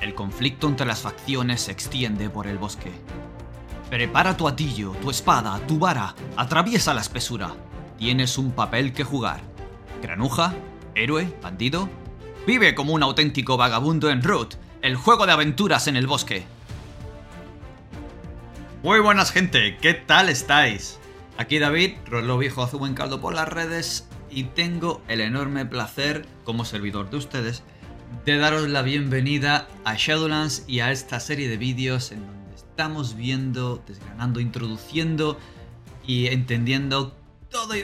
El conflicto entre las facciones se extiende por el bosque. Prepara tu atillo, tu espada, tu vara, atraviesa la espesura. Tienes un papel que jugar. Granuja, héroe, bandido. Vive como un auténtico vagabundo en Root, el juego de aventuras en el bosque. Muy buenas gente, ¿qué tal estáis? Aquí David, Rolo Viejo Azul en Caldo por las redes y tengo el enorme placer, como servidor de ustedes, de daros la bienvenida a Shadowlands y a esta serie de vídeos en donde estamos viendo, desgranando, introduciendo y entendiendo todo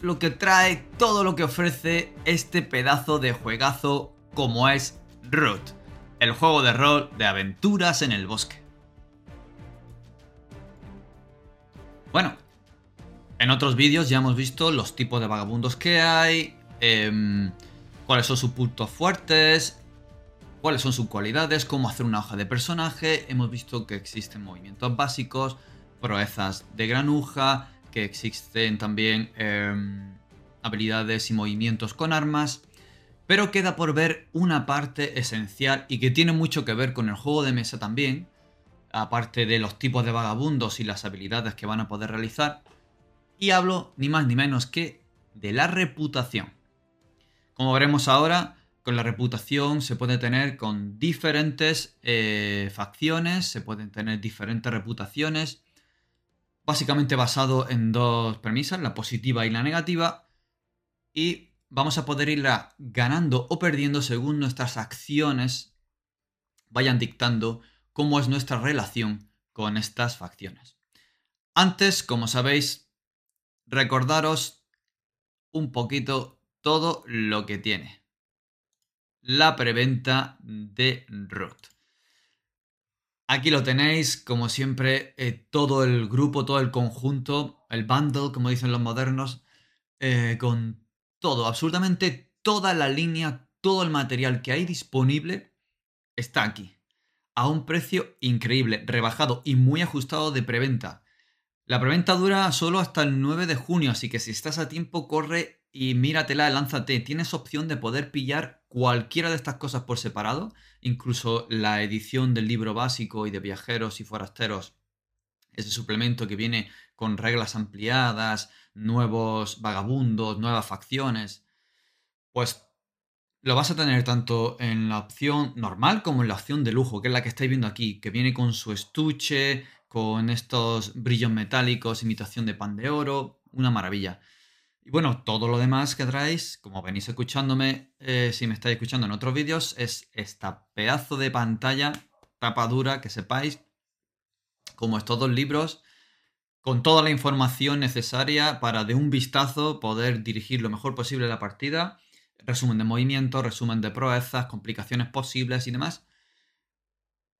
lo que trae, todo lo que ofrece este pedazo de juegazo como es Root, el juego de rol de aventuras en el bosque. Bueno, en otros vídeos ya hemos visto los tipos de vagabundos que hay, eh, cuáles son sus puntos fuertes, cuáles son sus cualidades, cómo hacer una hoja de personaje. Hemos visto que existen movimientos básicos, proezas de granuja, que existen también eh, habilidades y movimientos con armas. Pero queda por ver una parte esencial y que tiene mucho que ver con el juego de mesa también, aparte de los tipos de vagabundos y las habilidades que van a poder realizar. Y hablo ni más ni menos que de la reputación. Como veremos ahora, con la reputación se puede tener con diferentes eh, facciones, se pueden tener diferentes reputaciones, básicamente basado en dos premisas, la positiva y la negativa, y vamos a poder irla ganando o perdiendo según nuestras acciones vayan dictando cómo es nuestra relación con estas facciones. Antes, como sabéis, recordaros un poquito todo lo que tiene. La preventa de Root. Aquí lo tenéis, como siempre, eh, todo el grupo, todo el conjunto, el bundle, como dicen los modernos, eh, con todo, absolutamente toda la línea, todo el material que hay disponible está aquí. A un precio increíble, rebajado y muy ajustado de preventa. La preventa dura solo hasta el 9 de junio, así que si estás a tiempo, corre y míratela, lánzate. Tienes opción de poder pillar cualquiera de estas cosas por separado, incluso la edición del libro básico y de viajeros y forasteros, ese suplemento que viene con reglas ampliadas, nuevos vagabundos, nuevas facciones. Pues lo vas a tener tanto en la opción normal como en la opción de lujo, que es la que estáis viendo aquí, que viene con su estuche, con estos brillos metálicos, imitación de pan de oro, una maravilla. Y bueno, todo lo demás que traéis, como venís escuchándome, eh, si me estáis escuchando en otros vídeos, es esta pedazo de pantalla, tapa dura, que sepáis, como estos dos libros, con toda la información necesaria para de un vistazo poder dirigir lo mejor posible la partida, resumen de movimientos, resumen de proezas, complicaciones posibles y demás.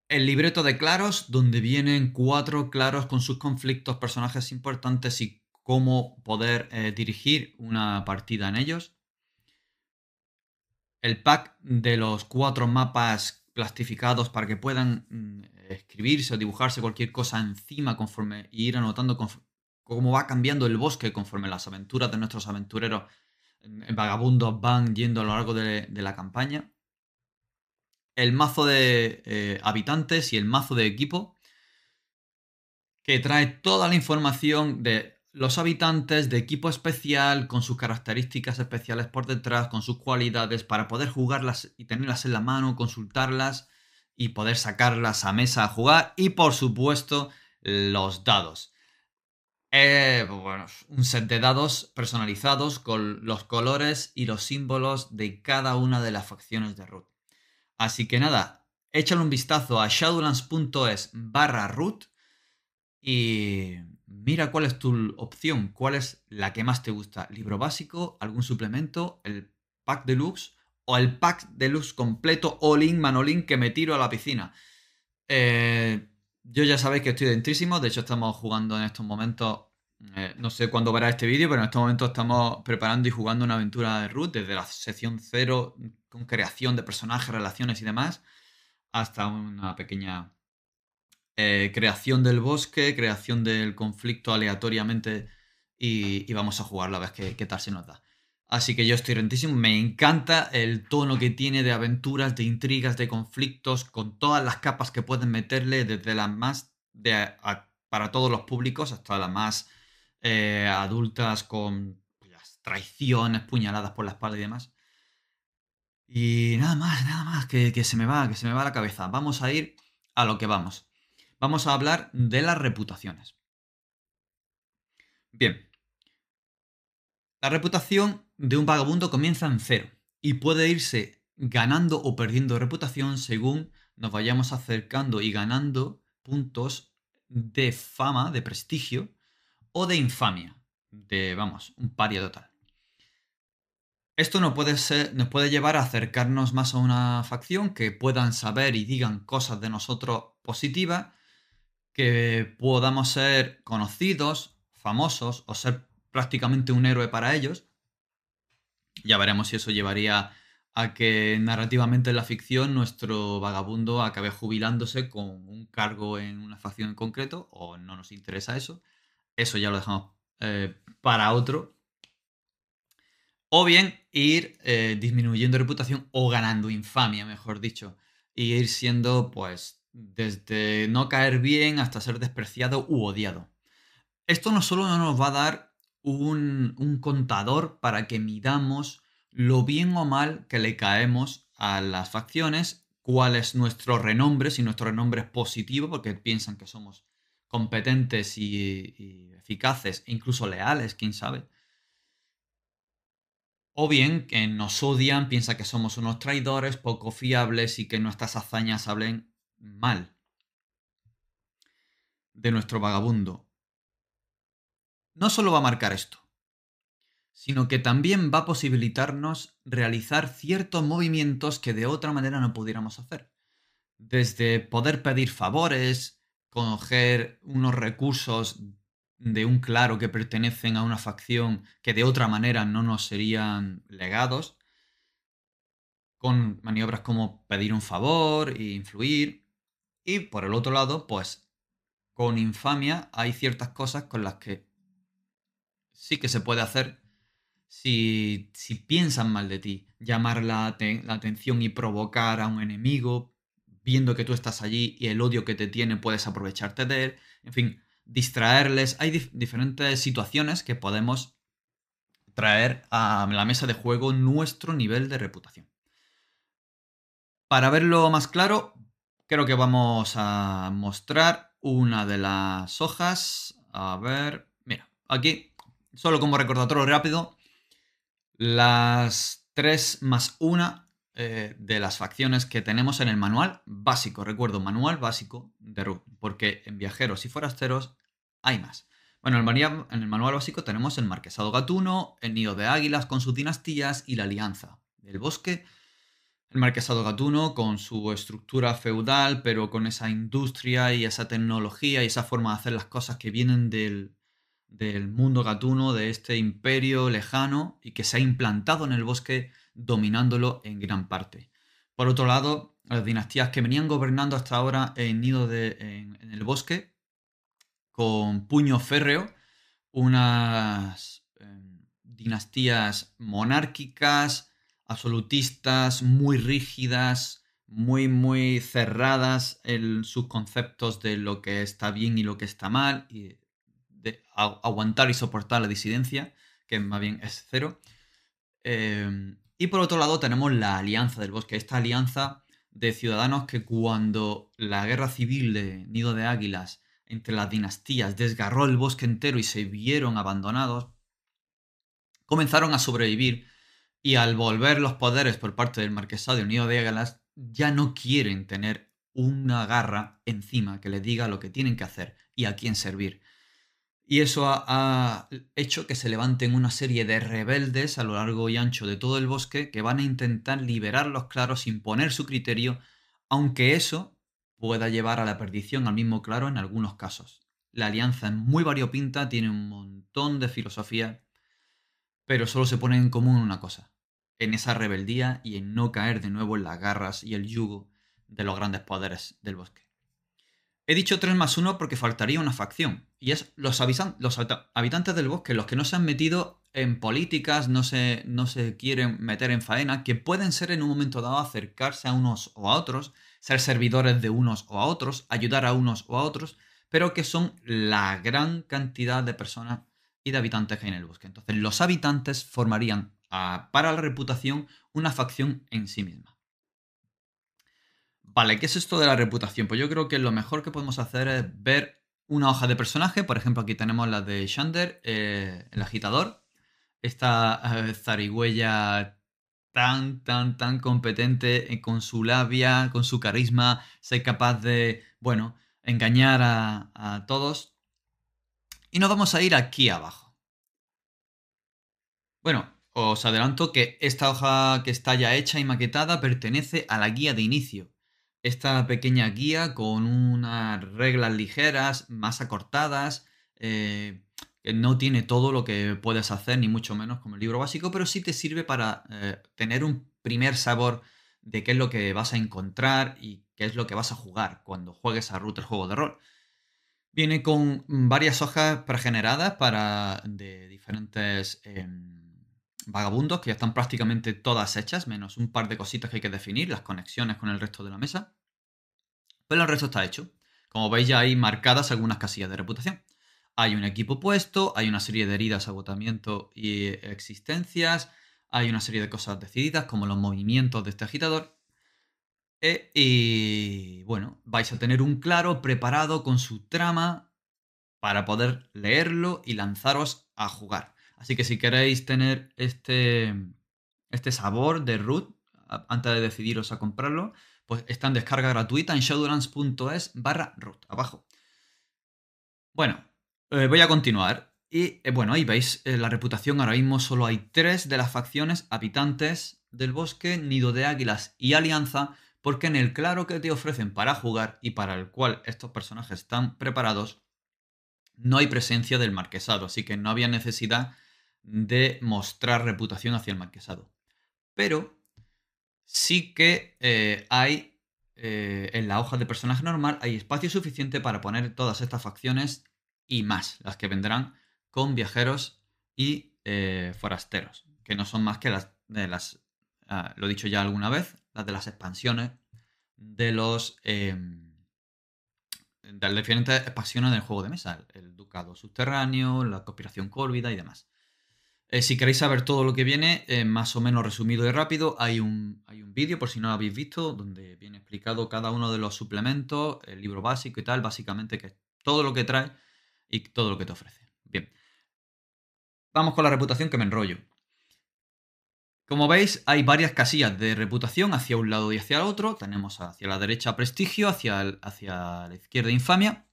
El libreto de claros, donde vienen cuatro claros con sus conflictos, personajes importantes y cómo poder eh, dirigir una partida en ellos. El pack de los cuatro mapas plastificados para que puedan mm, escribirse o dibujarse cualquier cosa encima conforme y ir anotando cómo va cambiando el bosque conforme las aventuras de nuestros aventureros vagabundos van yendo a lo largo de, la campaña. El mazo de eh, habitantes y el mazo de equipo que trae toda la información de los habitantes de equipo especial con sus características especiales por detrás, con sus cualidades, para poder jugarlas y tenerlas en la mano, consultarlas y poder sacarlas a mesa a jugar. Y por supuesto, los dados. Eh, bueno, un set de dados personalizados con los colores y los símbolos de cada una de las facciones de root. Así que nada, échale un vistazo a shadowlands.es barra root y mira cuál es tu opción, cuál es la que más te gusta. Libro básico, algún suplemento, el pack deluxe o el pack deluxe completo all-in, manolín que me tiro a la piscina. Eh, yo ya sabéis que estoy dentrísimo, de hecho estamos jugando en estos momentos, eh, no sé cuándo verá este vídeo, pero en estos momentos estamos preparando y jugando una aventura de Root desde la sección 0 con creación de personajes, relaciones y demás, hasta una pequeña eh, creación del bosque, creación del conflicto aleatoriamente y, vamos a jugarlo a ver qué, tal se nos da. Así que yo estoy rentísimo. Me encanta el tono que tiene de aventuras, de intrigas, de conflictos, con todas las capas que pueden meterle, desde las más para todos los públicos hasta las más eh, adultas con traiciones, puñaladas por la espalda y demás. Y nada más, nada más, que, que se me va, que se me va la cabeza. Vamos a ir a lo que vamos. Vamos a hablar de las reputaciones. Bien. La reputación de un vagabundo comienza en cero y puede irse ganando o perdiendo reputación según nos vayamos acercando y ganando puntos de fama, de prestigio o de infamia, de, vamos, un paria total. Esto nos puede, ser, nos puede llevar a acercarnos más a una facción que puedan saber y digan cosas de nosotros positivas, que podamos ser conocidos, famosos o ser prácticamente un héroe para ellos. Ya veremos si eso llevaría a que narrativamente en la ficción nuestro vagabundo acabe jubilándose con un cargo en una facción en concreto o no nos interesa eso. Eso ya lo dejamos eh, para otro. O bien ir eh, disminuyendo reputación o ganando infamia, mejor dicho. Y ir siendo, pues, desde no caer bien hasta ser despreciado u odiado. Esto no solo nos va a dar un, un contador para que midamos lo bien o mal que le caemos a las facciones, cuál es nuestro renombre, si nuestro renombre es positivo, porque piensan que somos competentes y, eficaces e incluso leales, quién sabe. O bien que nos odian, piensa que somos unos traidores, poco fiables y que nuestras hazañas hablen mal de nuestro vagabundo. No solo va a marcar esto, sino que también va a posibilitarnos realizar ciertos movimientos que de otra manera no pudiéramos hacer. Desde poder pedir favores, coger unos recursos de un claro que pertenecen a una facción que de otra manera no nos serían legados, con maniobras como pedir un favor e influir. Y por el otro lado, pues con infamia hay ciertas cosas con las que sí que se puede hacer si, piensan mal de ti, llamar la, atención y provocar a un enemigo, viendo que tú estás allí y el odio que te tiene puedes aprovecharte de él, en fin, distraerles. Hay diferentes situaciones que podemos traer a la mesa de juego nuestro nivel de reputación. Para verlo más claro, creo que vamos a mostrar una de las hojas. A ver, mira, aquí, solo como recordatorio rápido, las 3 más 1 eh, de las facciones que tenemos en el manual básico. Recuerdo, manual básico de Root, porque en viajeros y forasteros hay más. Bueno, en el manual básico tenemos el Marquesado Gatuno, el Nido de Águilas con sus dinastías y la Alianza del Bosque. El Marquesado Gatuno con su estructura feudal, pero con esa industria y esa tecnología y esa forma de hacer las cosas que vienen del, del mundo gatuno, de este imperio lejano y que se ha implantado en el bosque dominándolo en gran parte. Por otro lado, las dinastías que venían gobernando hasta ahora en Nido de, en, el bosque, con puño férreo, unas em, dinastías monárquicas, absolutistas, muy rígidas, muy, muy cerradas en sus conceptos de lo que está bien y lo que está mal, y aguantar y soportar la disidencia, que más bien es cero. Em, y por otro lado tenemos la Alianza del Bosque, esta alianza de ciudadanos que cuando la guerra civil de Nido de Águilas entre las dinastías desgarró el bosque entero y se vieron abandonados, comenzaron a sobrevivir y al volver los poderes por parte del marquesado de Nido de Águilas ya no quieren tener una garra encima que les diga lo que tienen que hacer y a quién servir. Y eso ha, hecho que se levanten una serie de rebeldes a lo largo y ancho de todo el bosque que van a intentar liberar los claros, imponer su criterio, aunque eso pueda llevar a la perdición al mismo claro en algunos casos. La alianza es muy variopinta, tiene un montón de filosofía, pero solo se pone en común una cosa, en esa rebeldía y en no caer de nuevo en las garras y el yugo de los grandes poderes del bosque. He dicho 3 más 1 porque faltaría una facción. Y es los, los habitantes del bosque, los que no se han metido en políticas, no se, no se quieren meter en faena, que pueden ser en un momento dado acercarse a unos o a otros, ser servidores de unos o a otros, ayudar a unos o a otros, pero que son la gran cantidad de personas y de habitantes que hay en el bosque. Entonces, los habitantes formarían para la reputación una facción en sí misma. Vale, ¿qué es esto de la reputación? Pues yo creo que lo mejor que podemos hacer es ver una hoja de personaje. Por ejemplo, aquí tenemos la de Shander, eh, el agitador. Esta eh, zarigüeya tan, tan, tan competente eh, con su labia, con su carisma, ser capaz de, bueno, engañar a, todos. Y nos vamos a ir aquí abajo. Bueno, os adelanto que esta hoja que está ya hecha y maquetada pertenece a la guía de inicio. Esta pequeña guía con unas reglas ligeras, más acortadas, eh, que no tiene todo lo que puedes hacer, ni mucho menos como el libro básico, pero sí te sirve para eh, tener un primer sabor de qué es lo que vas a encontrar y qué es lo que vas a jugar cuando juegues a Root juego de rol. Viene con varias hojas pregeneradas para de diferentes em, vagabundos que ya están prácticamente todas hechas, menos un par de cositas que hay que definir, las conexiones con el resto de la mesa. Pero el resto está hecho. Como veis ya hay marcadas algunas casillas de reputación. Hay un equipo puesto, hay una serie de heridas, agotamiento y existencias, hay una serie de cosas decididas como los movimientos de este agitador eh, y bueno, vais a tener un claro preparado con su trama para poder leerlo y lanzaros a jugar. Así que si queréis tener este, este sabor de root antes de decidiros a comprarlo, pues está en descarga gratuita en shadowlands.es barra root, abajo. Bueno, eh, voy a continuar. Y eh, bueno, ahí veis la reputación. Ahora mismo solo hay tres de las facciones habitantes del bosque, Nido de Águilas y Alianza porque en el claro que te ofrecen para jugar y para el cual estos personajes están preparados, no hay presencia del marquesado, así que no había necesidad de mostrar reputación hacia el marquesado. Pero sí que eh, hay eh, en la hoja de personaje normal, hay espacio suficiente para poner todas estas facciones y más, las que vendrán con viajeros y eh, forasteros, que no son más que las de las, ah, lo he dicho ya alguna vez, las de las expansiones de los em, de las diferentes expansiones del juego de mesa, el ducado subterráneo, la conspiración cólvida y demás. Eh, si queréis saber todo lo que viene, eh, más o menos resumido y rápido, hay un, hay un vídeo, por si no lo habéis visto, donde viene explicado cada uno de los suplementos, el libro básico y tal, básicamente que es todo lo que trae y todo lo que te ofrece. Bien. Vamos con la reputación que me enrollo. Como veis, hay varias casillas de reputación hacia un lado y hacia el otro. Tenemos hacia la derecha prestigio, hacia, hacia la izquierda infamia.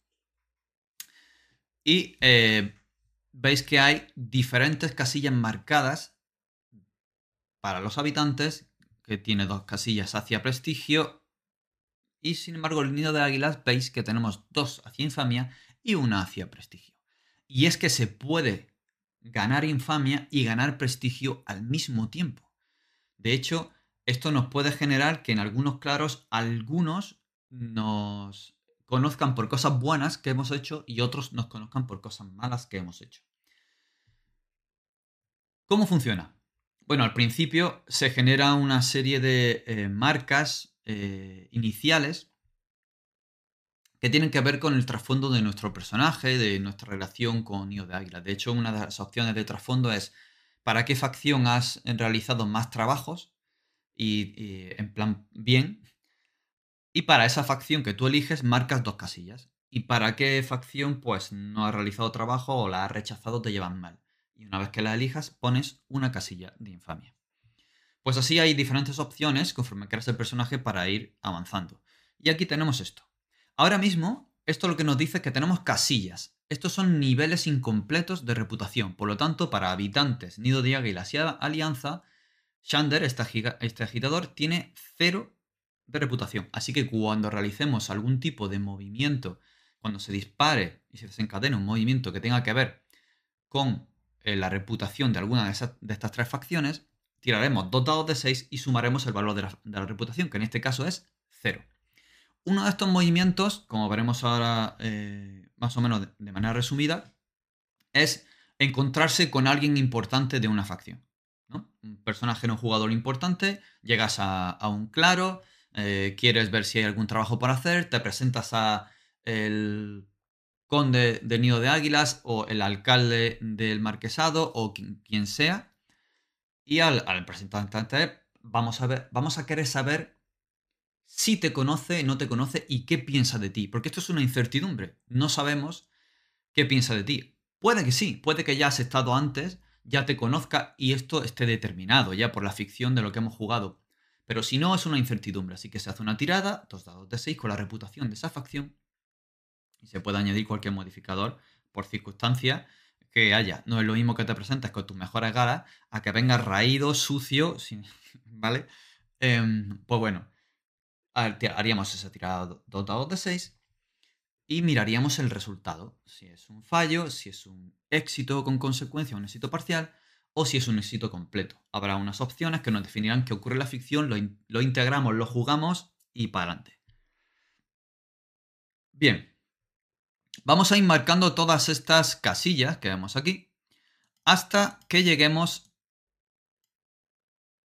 Y eh, veis que hay diferentes casillas marcadas para los habitantes, que tiene dos casillas hacia prestigio. Y sin embargo, el nido de águilas veis que tenemos dos hacia infamia y una hacia prestigio. Y es que se puede ganar infamia y ganar prestigio al mismo tiempo. De hecho, esto nos puede generar que en algunos claros algunos nos conozcan por cosas buenas que hemos hecho y otros nos conozcan por cosas malas que hemos hecho. ¿Cómo funciona? Bueno, al principio se genera una serie de eh, marcas eh, iniciales que tienen que ver con el trasfondo de nuestro personaje, de nuestra relación con Nio de Águila. De hecho, una de las opciones de trasfondo es para qué facción has realizado más trabajos y, en plan bien. Y para esa facción que tú eliges marcas dos casillas. Y para qué facción pues no has realizado trabajo o la has rechazado te llevan mal. Y una vez que la elijas pones una casilla de infamia. Pues así hay diferentes opciones conforme creas el personaje para ir avanzando. Y aquí tenemos esto. Ahora mismo, esto lo que nos dice es que tenemos casillas. Estos son niveles incompletos de reputación. Por lo tanto, para habitantes, Nido de Águilas y Alianza, Shander, este, este agitador, tiene cero de reputación. Así que cuando realicemos algún tipo de movimiento, cuando se dispare y se desencadene un movimiento que tenga que ver con eh, la reputación de alguna de, estas tres facciones, tiraremos dos dados de 6 y sumaremos el valor de la reputación, que en este caso es 0. Uno de estos movimientos, como veremos ahora eh, más o menos de, manera resumida, es encontrarse con alguien importante de una facción. Un personaje no jugador importante, llegas a, un claro, eh, quieres ver si hay algún trabajo por hacer, te presentas a el conde del nido de águilas o el alcalde del marquesado o quien, sea. Y al, al presentarte vamos a, ver, vamos a querer saber si te conoce, no te conoce y qué piensa de ti. Porque esto es una incertidumbre. No sabemos qué piensa de ti. Puede que sí, puede que ya has estado antes, ya te conozca y esto esté determinado ya por la ficción de lo que hemos jugado. Pero si no, es una incertidumbre. Así que se hace una tirada, dos dados de 6 con la reputación de esa facción. Y se puede añadir cualquier modificador por circunstancia que haya. No es lo mismo que te presentes con tus mejores galas a que vengas raído, sucio, ¿vale? Em, pues bueno, haríamos esa tirada dos dados de 6 y miraríamos el resultado. Si es un fallo, si es un éxito con consecuencia, un éxito parcial o si es un éxito completo. Habrá unas opciones que nos definirán qué ocurre en la ficción, lo, integramos, lo jugamos y para adelante. Bien, vamos a ir marcando todas estas casillas que vemos aquí hasta que lleguemos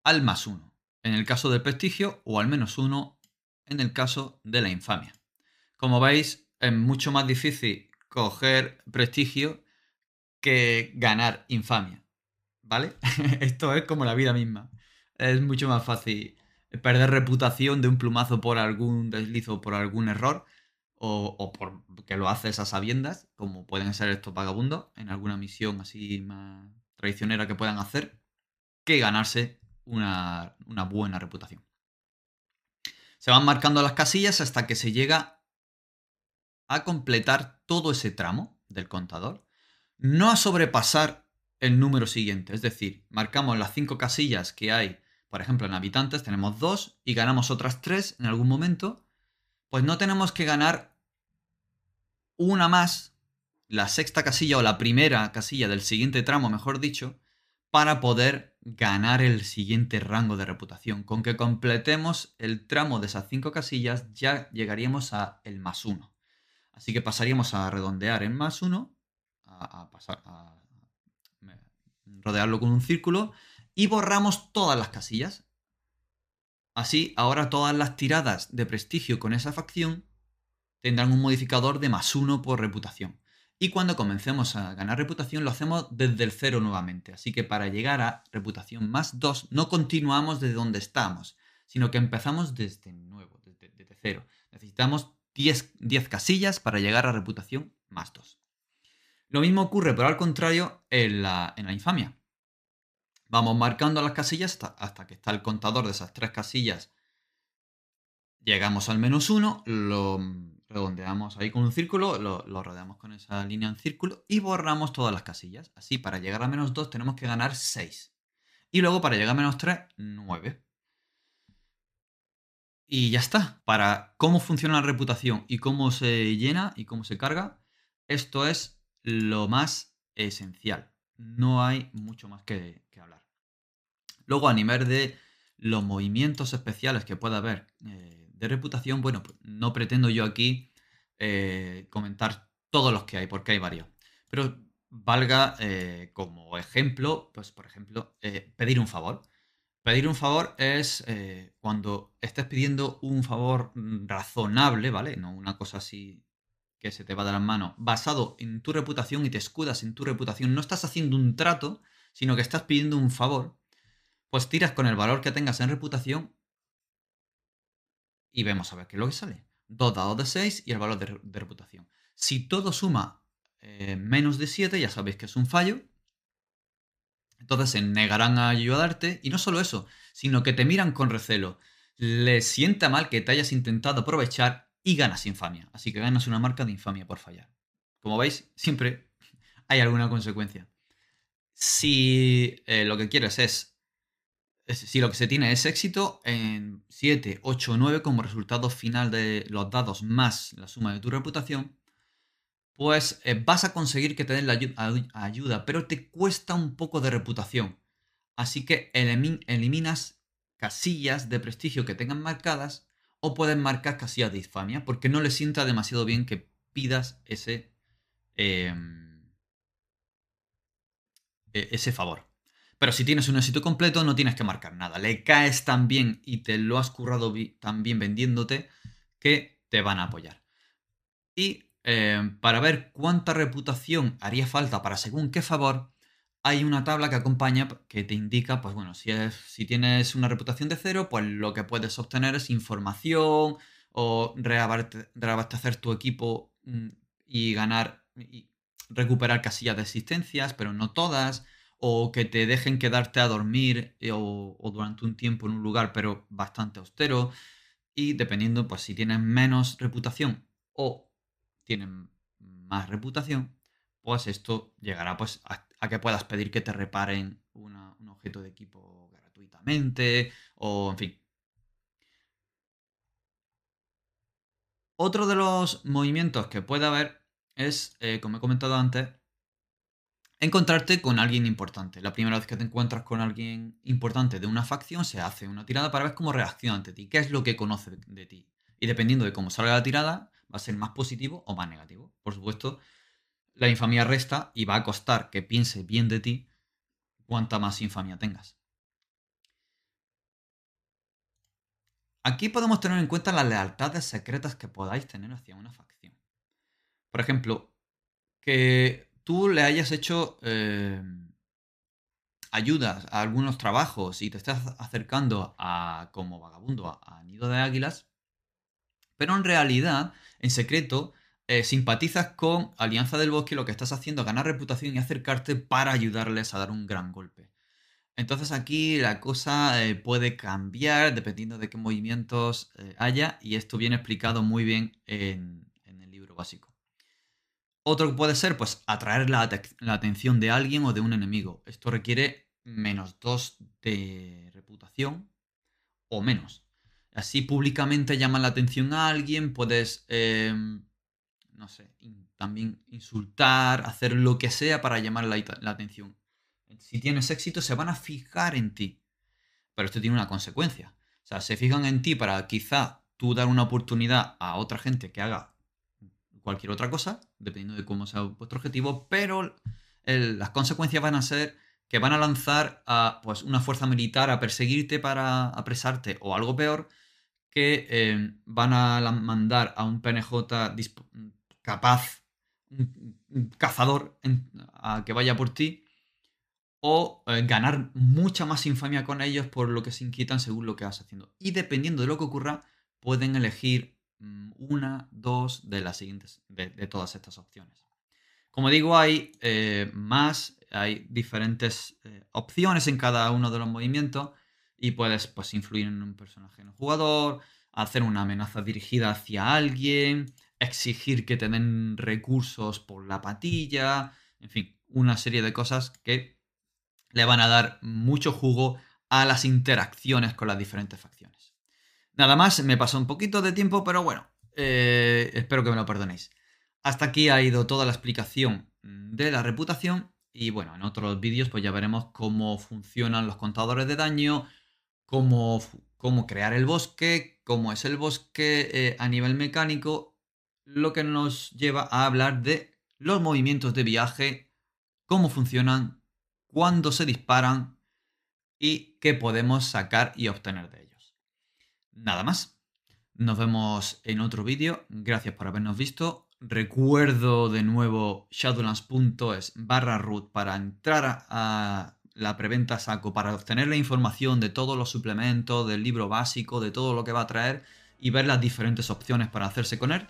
al más uno, en el caso del prestigio, o al menos uno en el caso de la infamia. Como veis, es mucho más difícil coger prestigio que ganar infamia. ¿Vale? Esto es como la vida misma. Es mucho más fácil perder reputación de un plumazo por algún deslizo o por algún error. O, o por que lo haces a sabiendas, como pueden ser estos vagabundos, en alguna misión así más traicionera que puedan hacer, que ganarse una, una buena reputación. Se van marcando las casillas hasta que se llega a completar todo ese tramo del contador, no a sobrepasar el número siguiente. Es decir, marcamos las cinco casillas que hay, por ejemplo, en habitantes, tenemos dos y ganamos otras tres en algún momento, pues no tenemos que ganar una más, la sexta casilla o la primera casilla del siguiente tramo, mejor dicho, para poder ganar el siguiente rango de reputación. Con que completemos el tramo de esas cinco casillas ya llegaríamos a el más uno. Así que pasaríamos a redondear en más 1, a, pasar, a rodearlo con un círculo y borramos todas las casillas. Así, ahora todas las tiradas de prestigio con esa facción tendrán un modificador de más 1 por reputación. Y cuando comencemos a ganar reputación lo hacemos desde el 0 nuevamente. Así que para llegar a reputación más 2 no continuamos desde donde estamos, sino que empezamos desde nuevo, desde, 0. Necesitamos 10, casillas para llegar a reputación más 2. Lo mismo ocurre, pero al contrario, en la, en la infamia. Vamos marcando las casillas hasta, que está el contador de esas tres casillas. Llegamos al menos 1, lo redondeamos ahí con un círculo, lo, lo, rodeamos con esa línea en círculo y borramos todas las casillas. Así, para llegar a menos 2 tenemos que ganar 6. Y luego para llegar a menos 3, 9. Y ya está. Para cómo funciona la reputación y cómo se llena y cómo se carga, esto es lo más esencial. No hay mucho más que, hablar. Luego, a nivel de los movimientos especiales que pueda haber eh, de reputación, bueno, pues no pretendo yo aquí eh, comentar todos los que hay, porque hay varios. Pero valga eh, como ejemplo, pues por ejemplo, pedir un favor. Pedir un favor es cuando estés pidiendo un favor razonable, ¿vale? No una cosa así que se te va de las manos, basado en tu reputación y te escudas en tu reputación. No estás haciendo un trato, sino que estás pidiendo un favor. Pues tiras con el valor que tengas en reputación y vemos a ver qué es lo que sale. Dos dados de 6 y el valor de, reputación. Si todo suma eh, menos de 7, ya sabéis que es un fallo. Entonces se negarán a ayudarte y no solo eso, sino que te miran con recelo. Les sienta mal que te hayas intentado aprovechar y ganas infamia. Así que ganas una marca de infamia por fallar. Como veis, siempre hay alguna consecuencia. Si eh, lo que quieres es, si lo que se tiene es éxito, en 7, 8 9 como resultado final de los dados más la suma de tu reputación, pues eh, vas a conseguir que te den la ayuda, pero te cuesta un poco de reputación. Así que eliminas casillas de prestigio que tengan marcadas o puedes marcar casillas de infamia porque no le sienta demasiado bien que pidas ese, em, eh, ese favor. Pero si tienes un éxito completo, no tienes que marcar nada. Le caes tan bien y te lo has currado tan bien vendiéndote que te van a apoyar. Y eh, para ver cuánta reputación haría falta para según qué favor, hay una tabla que acompaña que te indica, pues bueno, si, es, si tienes una reputación de cero, pues lo que puedes obtener es información o reabastecer tu equipo mm, y ganar y recuperar casillas de existencias, pero no todas, o que te dejen quedarte a dormir eh, o, durante un tiempo en un lugar, pero bastante austero. Y dependiendo, pues si tienes menos reputación o tienen más reputación, pues esto llegará pues, a, que puedas pedir que te reparen un objeto de equipo gratuitamente o en fin. Otro de los movimientos que puede haber es, eh, como he comentado antes, encontrarte con alguien importante. La primera vez que te encuentras con alguien importante de una facción, se hace una tirada para ver cómo reacciona ante ti, qué es lo que conoce de ti. Y dependiendo de cómo salga la tirada, va a ser más positivo o más negativo. Por supuesto, la infamia resta y va a costar que piense bien de ti cuanta más infamia tengas. Aquí podemos tener en cuenta las lealtades secretas que podáis tener hacia una facción. Por ejemplo, que tú le hayas hecho eh, ayudas a algunos trabajos y te estás acercando a, como vagabundo a Nido de Águilas, pero en realidad en secreto, eh, simpatizas con Alianza del Bosque lo que estás haciendo es ganar reputación y acercarte para ayudarles a dar un gran golpe. Entonces aquí la cosa eh, puede cambiar dependiendo de qué movimientos eh, haya y esto viene explicado muy bien en, el libro básico. Otro que puede ser, pues, atraer la, la, atención de alguien o de un enemigo. Esto requiere menos 2 de reputación o menos. Así públicamente llaman la atención a alguien, puedes, em, no sé, también insultar, hacer lo que sea para llamar la, la, atención. Si tienes éxito, se van a fijar en ti. Pero esto tiene una consecuencia. O sea, se fijan en ti para quizá tú dar una oportunidad a otra gente que haga cualquier otra cosa, dependiendo de cómo sea vuestro objetivo, pero las consecuencias van a ser que van a lanzar a pues, una fuerza militar a perseguirte para apresarte o algo peor, que eh, van a mandar a un PNJ capaz, un, cazador, a que vaya por ti, o eh, ganar mucha más infamia con ellos por lo que se inquietan según lo que vas haciendo. Y dependiendo de lo que ocurra, pueden elegir mm, una, dos de las siguientes, de, todas estas opciones. Como digo, hay eh, más, hay diferentes opciones en cada uno de los movimientos y puedes pues, influir en un personaje en el jugador, hacer una amenaza dirigida hacia alguien, exigir que te den recursos por la patilla, en fin, una serie de cosas que le van a dar mucho jugo a las interacciones con las diferentes facciones. Nada más, me pasó un poquito de tiempo, pero bueno, eh, espero que me lo perdonéis. Hasta aquí ha ido toda la explicación de la reputación y bueno, en otros vídeos pues ya veremos cómo funcionan los contadores de daño, cómo, cómo crear el bosque, cómo es el bosque eh, a nivel mecánico, lo que nos lleva a hablar de los movimientos de viaje, cómo funcionan, cuándo se disparan y qué podemos sacar y obtener de ellos. Nada más. Nos vemos en otro vídeo. Gracias por habernos visto. Recuerdo de nuevo shadowlands.es barra root para entrar a la preventa saco para obtener la información de todos los suplementos, del libro básico, de todo lo que va a traer y ver las diferentes opciones para hacerse con él.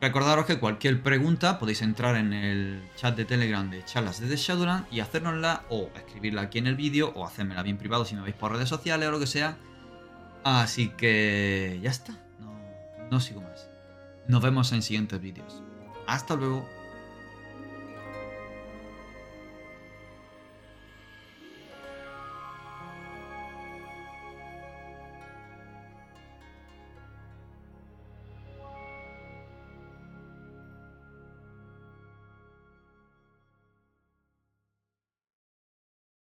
Recordaros que cualquier pregunta podéis entrar en el chat de Telegram de charlas desde Shadowland y hacérnosla o escribirla aquí en el vídeo o hacérmela bien privado si me veis por redes sociales o lo que sea. Así que ya está, no, no sigo más. Nos vemos en siguientes vídeos. Hasta luego.